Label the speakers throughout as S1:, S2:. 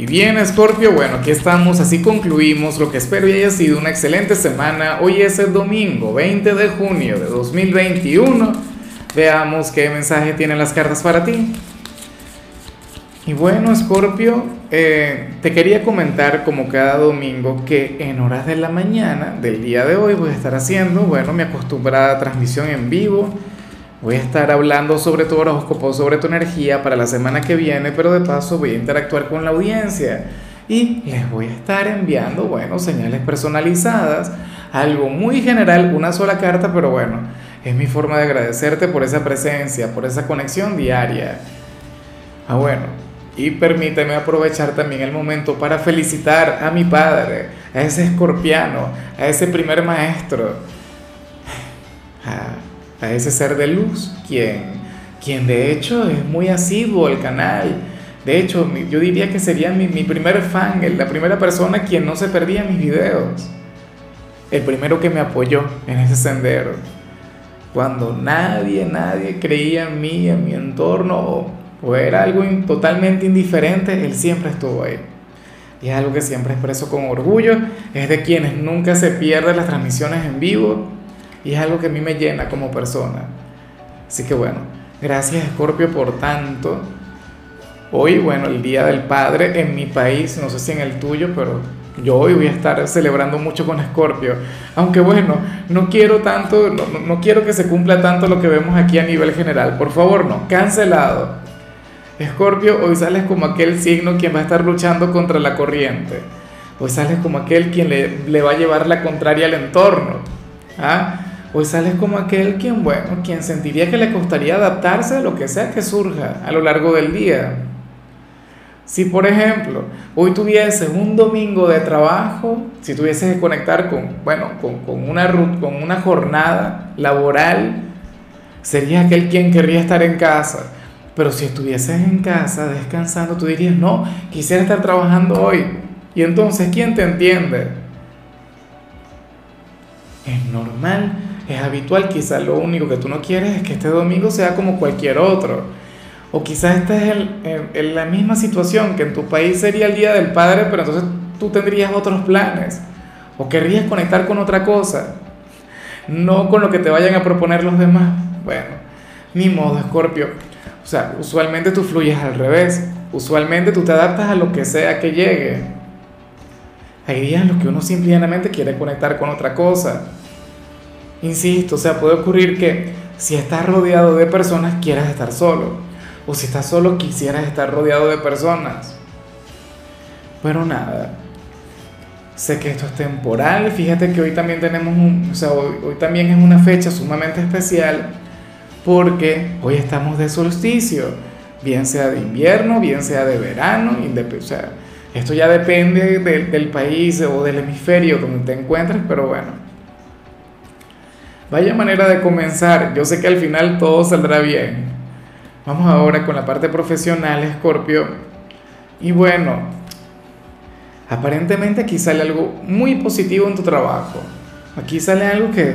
S1: Y bien, Scorpio, bueno, aquí estamos, así concluimos lo que espero y haya sido una excelente semana. Hoy es el domingo 20 de junio de 2021. Veamos qué mensaje tienen las cartas para ti. Y bueno, Scorpio, eh, te quería comentar como cada domingo que en horas de la mañana del día de hoy voy a estar haciendo, bueno, mi acostumbrada transmisión en vivo Voy a estar hablando sobre tu horóscopo, sobre tu energía para la semana que viene, pero de paso voy a interactuar con la audiencia y les voy a estar enviando, bueno, señales personalizadas, algo muy general, una sola carta, pero bueno, es mi forma de agradecerte por esa presencia, por esa conexión diaria. Ah, bueno, y permíteme aprovechar también el momento para felicitar a mi padre, a ese escorpiano, a ese primer maestro. A ese ser de luz, quien, quien de hecho es muy asiduo al canal. De hecho, yo diría que sería mi, mi primer fan, la primera persona quien no se perdía mis videos. El primero que me apoyó en ese sendero. Cuando nadie, nadie creía en mí, en mi entorno, o, o era algo totalmente indiferente, él siempre estuvo ahí. Y es algo que siempre expreso con orgullo. Es de quienes nunca se pierden las transmisiones en vivo y es algo que a mí me llena como persona. Así que bueno, gracias Scorpio por tanto. Hoy, bueno, el Día del Padre en mi país, no sé si en el tuyo, pero yo hoy voy a estar celebrando mucho con Scorpio. Aunque bueno, no quiero tanto, no, no quiero que se cumpla tanto lo que vemos aquí a nivel general. Por favor, no, cancelado. Escorpio, hoy sales como aquel signo quien va a estar luchando contra la corriente. Hoy sales como aquel quien le, le va a llevar la contraria al entorno. ¿Ah? Hoy sales como aquel quien, bueno, quien sentiría que le costaría adaptarse a lo que sea que surja a lo largo del día. Si, por ejemplo, hoy tuvieses un domingo de trabajo, si tuvieses que conectar con, bueno, con, una, con una jornada laboral, serías aquel quien querría estar en casa. Pero si estuvieses en casa descansando, tú dirías, no, quisiera estar trabajando hoy. Y entonces, ¿quién te entiende? Es normal es habitual, quizás lo único que tú no quieres es que este domingo sea como cualquier otro. O quizás estés en, en, la misma situación, que en tu país sería el Día del Padre, pero entonces tú tendrías otros planes. O querrías conectar con otra cosa, no con lo que te vayan a proponer los demás. Bueno, ni modo, Escorpio. O sea, usualmente tú fluyes al revés. Usualmente tú te adaptas a lo que sea que llegue. Hay días en los que uno simplemente quiere conectar con otra cosa Insisto, o sea, puede ocurrir que si estás rodeado de personas quieras estar solo, o si estás solo quisieras estar rodeado de personas. Pero nada, sé que esto es temporal, fíjate que hoy también tenemos un, o sea, hoy, hoy también es una fecha sumamente especial porque hoy estamos de solsticio, bien sea de invierno, bien sea de verano, o sea, esto ya depende del país o del hemisferio donde te encuentres, pero bueno. Vaya manera de comenzar. Yo sé que al final todo saldrá bien. Vamos ahora con la parte profesional, Scorpio. Y bueno, aparentemente aquí sale algo muy positivo en tu trabajo. Aquí sale algo que,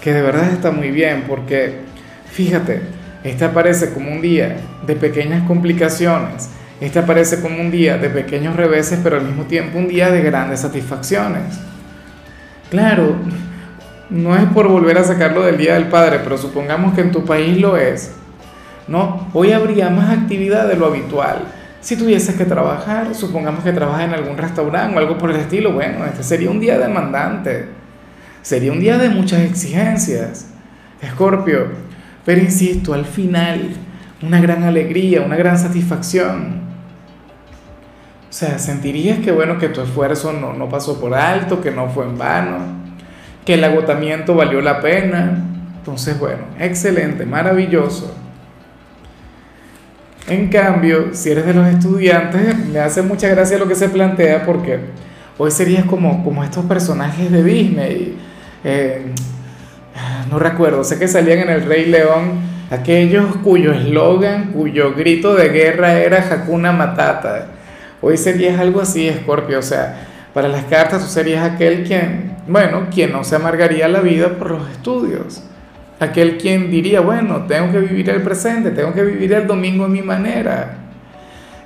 S1: que de verdad está muy bien, porque fíjate, este aparece como un día de pequeñas complicaciones. Este aparece como un día de pequeños reveses, pero al mismo tiempo un día de grandes satisfacciones. Claro, no es por volver a sacarlo del Día del Padre, pero supongamos que en tu país lo es, ¿no? Hoy habría más actividad de lo habitual. Si tuvieses que trabajar, supongamos que trabajas en algún restaurante o algo por el estilo, bueno, este sería un día demandante. Sería un día de muchas exigencias. Escorpio, pero insisto, al final, una gran alegría, una gran satisfacción. O sea, sentirías que bueno, que tu esfuerzo no, no pasó por alto, que no fue en vano que el agotamiento valió la pena. Entonces, bueno, excelente, maravilloso. En cambio, si eres de los estudiantes, me hace mucha gracia lo que se plantea porque hoy serías como, como estos personajes de Disney. Eh, no recuerdo, sé que salían en El Rey León, aquellos cuyo eslogan, cuyo grito de guerra era Hakuna Matata. Hoy serías algo así, Scorpio, o sea, para las cartas tú serías aquel quien, bueno, quien no se amargaría la vida por los estudios. Aquel quien diría, bueno, tengo que vivir el presente, tengo que vivir el domingo a mi manera.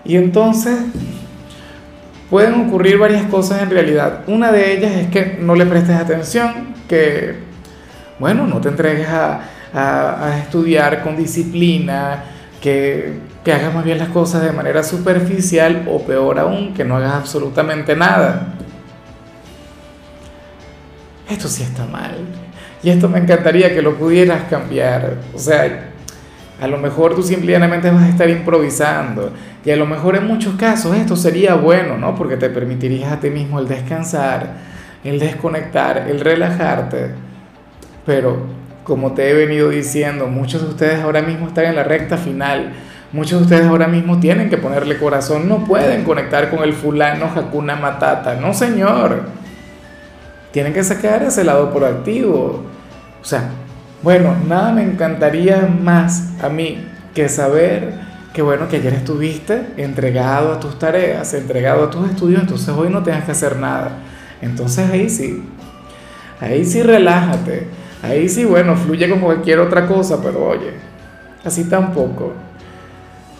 S1: Y entonces, pueden ocurrir varias cosas en realidad. Una de ellas es que no le prestes atención, que, bueno, no te entregues a, estudiar con disciplina, que, que hagas más bien las cosas de manera superficial o peor aún, que no hagas absolutamente nada. Esto sí está mal. Y esto me encantaría que lo pudieras cambiar. O sea, a lo mejor tú simplemente vas a estar improvisando. Y a lo mejor en muchos casos esto sería bueno, ¿no? Porque te permitirías a ti mismo el descansar, el desconectar, el relajarte. Pero como te he venido diciendo, muchos de ustedes ahora mismo están en la recta final. Muchos de ustedes ahora mismo tienen que ponerle corazón. No pueden conectar con el fulano Hakuna Matata. No, señor. Tienen que sacar ese lado proactivo. O sea, bueno, nada me encantaría más a mí que saber que bueno, que ayer estuviste entregado a tus tareas, entregado a tus estudios, entonces hoy no tengas que hacer nada. Entonces ahí sí, ahí sí relájate, ahí sí, bueno, fluye como cualquier otra cosa, pero oye, así tampoco.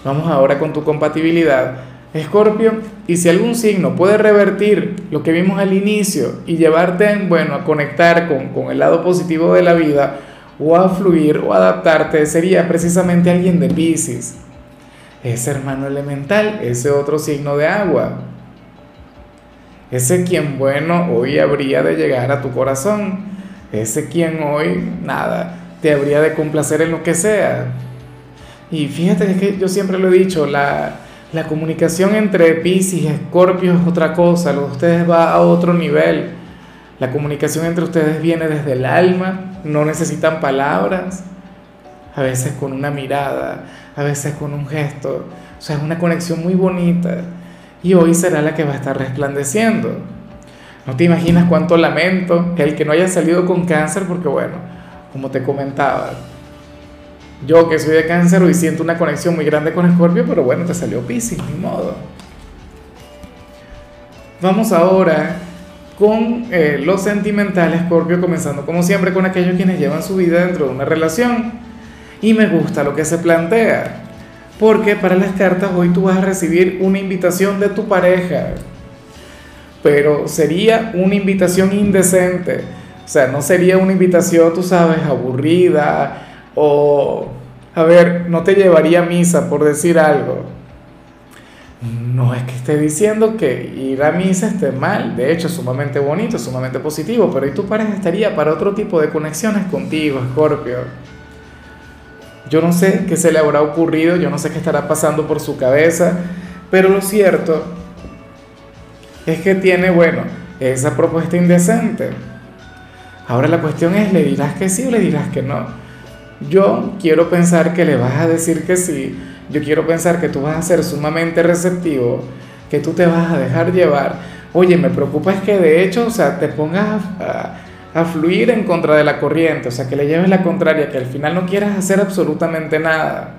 S1: Vamos ahora con tu compatibilidad. Escorpio, y si algún signo puede revertir lo que vimos al inicio y llevarte, bueno, a conectar con, con el lado positivo de la vida, o a fluir o adaptarte, sería precisamente alguien de Pisces. Ese hermano elemental, ese otro signo de agua. Ese quien, bueno, hoy habría de llegar a tu corazón. Ese quien hoy, nada, te habría de complacer en lo que sea. Y fíjate que yo siempre lo he dicho, la, la comunicación entre Pisces y Escorpio es otra cosa, lo de ustedes va a otro nivel. La comunicación entre ustedes viene desde el alma, no necesitan palabras, a veces con una mirada, a veces con un gesto. O sea, es una conexión muy bonita y hoy será la que va a estar resplandeciendo. No te imaginas cuánto lamento el que no haya salido con cáncer porque bueno, como te comentaba, yo que soy de cáncer hoy siento una conexión muy grande con Escorpio, pero bueno, te salió Piscis, ni modo. Vamos ahora con eh, los sentimentales, Escorpio, comenzando como siempre con aquellos quienes llevan su vida dentro de una relación. Y me gusta lo que se plantea, porque para las cartas hoy tú vas a recibir una invitación de tu pareja, pero sería una invitación indecente. O sea, no sería una invitación, tú sabes, aburrida o, a ver, no te llevaría a misa por decir algo. No es que esté diciendo que ir a misa esté mal, de hecho es sumamente bonito, sumamente positivo, pero ¿y tu pareja estaría para otro tipo de conexiones contigo, Scorpio? Yo no sé qué se le habrá ocurrido, yo no sé qué estará pasando por su cabeza, pero lo cierto es que tiene, bueno, esa propuesta indecente. Ahora la cuestión es, ¿le dirás que sí o le dirás que no? Yo quiero pensar que le vas a decir que sí, yo quiero pensar que tú vas a ser sumamente receptivo, que tú te vas a dejar llevar. Oye, me preocupa es que de hecho, o sea, te pongas a, fluir en contra de la corriente, o sea, que le lleves la contraria, que al final no quieras hacer absolutamente nada.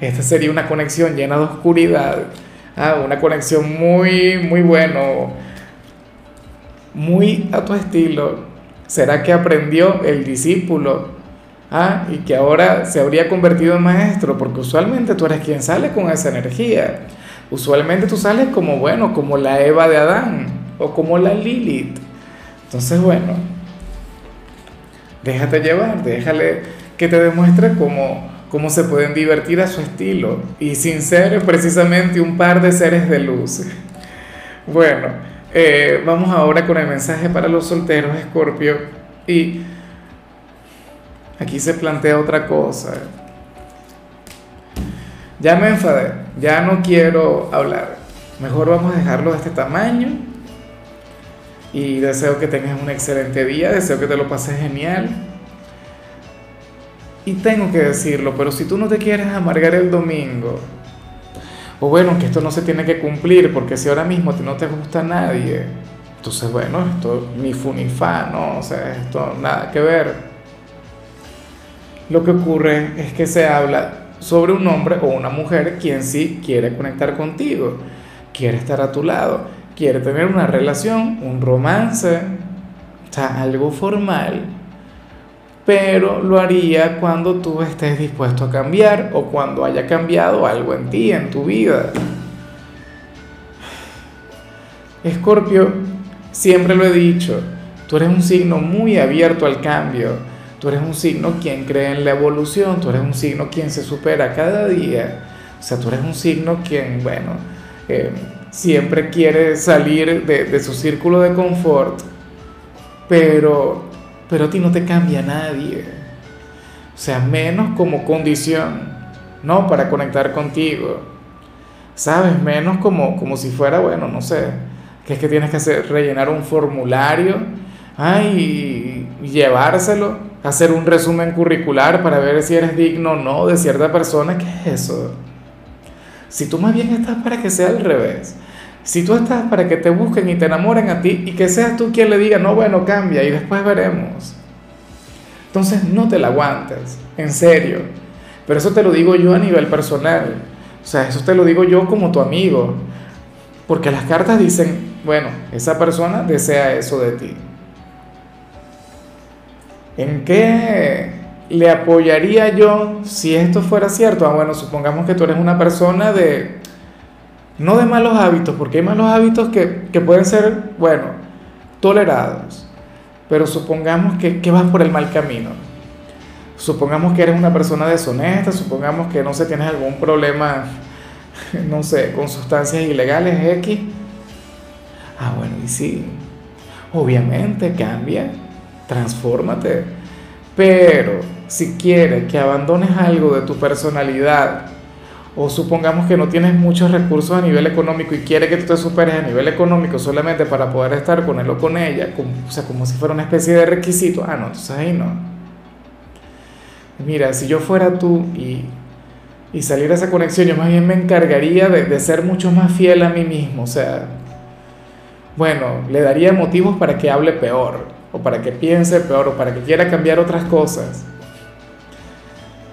S1: Esta sería una conexión llena de oscuridad, ah, una conexión muy, muy bueno, muy a tu estilo, ¿Será que aprendió el discípulo? Ah, y que ahora se habría convertido en maestro, porque usualmente tú eres quien sale con esa energía. Usualmente tú sales como, bueno, como la Eva de Adán o como la Lilith. Entonces, bueno, déjate llevar, déjale que te demuestre cómo, cómo se pueden divertir a su estilo y sin ser precisamente un par de seres de luz. Bueno. Eh, vamos ahora con el mensaje para los solteros, Escorpio. Y aquí se plantea otra cosa. Ya me enfadé, ya no quiero hablar. Mejor vamos a dejarlo de este tamaño. Y deseo que tengas un excelente día, deseo que te lo pases genial. Y tengo que decirlo, pero si tú no te quieres amargar el domingo, o bueno, que esto no se tiene que cumplir, porque si ahora mismo no te gusta a nadie, entonces bueno, esto ni fu ni fa, ¿no? O sea, esto nada que ver. Lo que ocurre es que se habla sobre un hombre o una mujer quien sí quiere conectar contigo, quiere estar a tu lado, quiere tener una relación, un romance, o sea, algo formal pero lo haría cuando tú estés dispuesto a cambiar o cuando haya cambiado algo en ti, en tu vida. Escorpio, siempre lo he dicho, tú eres un signo muy abierto al cambio, tú eres un signo quien cree en la evolución, tú eres un signo quien se supera cada día, o sea, tú eres un signo quien, bueno, eh, siempre quiere salir de, de, su círculo de confort, pero, pero a ti no te cambia nadie, o sea, menos como condición, ¿no? Para conectar contigo, ¿sabes? Menos como, como si fuera, bueno, no sé que es que tienes que hacer, rellenar un formulario ay, y llevárselo, hacer un resumen curricular para ver si eres digno o no de cierta persona. ¿Qué es eso? Si tú más bien estás para que sea al revés. Si tú estás para que te busquen y te enamoren a ti y que seas tú quien le diga, no, bueno, cambia y después veremos. Entonces no te la aguantes, en serio. Pero eso te lo digo yo a nivel personal. O sea, eso te lo digo yo como tu amigo. Porque las cartas dicen, bueno, esa persona desea eso de ti. ¿En qué le apoyaría yo si esto fuera cierto? Ah, bueno, supongamos que tú eres una persona de, no de malos hábitos, porque hay malos hábitos que, que pueden ser, bueno, tolerados, pero supongamos que, que vas por el mal camino. Supongamos que eres una persona deshonesta, supongamos que no sé, tienes algún problema, no sé, con sustancias ilegales X Ah, bueno, y sí, obviamente cambia, transfórmate. Pero si quieres que abandones algo de tu personalidad, o supongamos que no tienes muchos recursos a nivel económico y quieres que tú te superes a nivel económico solamente para poder estar con él o con ella, o sea, como si fuera una especie de requisito, ah, no, entonces ahí no. Mira, si yo fuera tú y, y saliera esa conexión, yo más bien me encargaría de, de ser mucho más fiel a mí mismo, o sea, bueno, le daría motivos para que hable peor, o para que piense peor, o para que quiera cambiar otras cosas.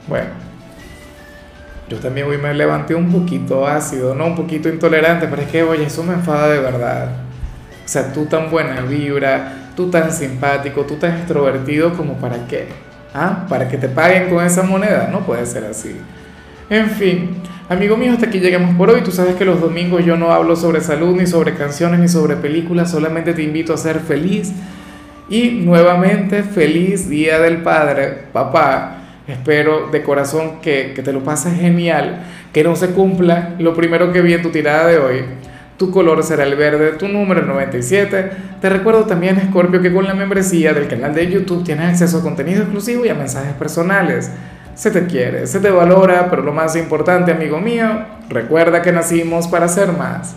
S1: Bueno, yo también hoy me levanté un poquito ácido, ¿no? Un poquito intolerante, pero es que, oye, eso me enfada de verdad. O sea, tú tan buena vibra, tú tan simpático, tú tan extrovertido, como para qué? ¿Ah? ¿Para que te paguen con esa moneda? No puede ser así. En fin, amigo mío, hasta aquí llegamos por hoy. Tú sabes que los domingos yo no hablo sobre salud, ni sobre canciones, ni sobre películas. Solamente te invito a ser feliz. Y nuevamente, feliz Día del Padre, papá. Espero de corazón que, que te lo pases genial, que no se cumpla lo primero que vi en tu tirada de hoy. Tu color será el verde, tu número el 97. Te recuerdo también, Scorpio, que con la membresía del canal de YouTube tienes acceso a contenido exclusivo y a mensajes personales se te quiere, se te valora, pero lo más importante, amigo mío, recuerda que nacimos para ser más.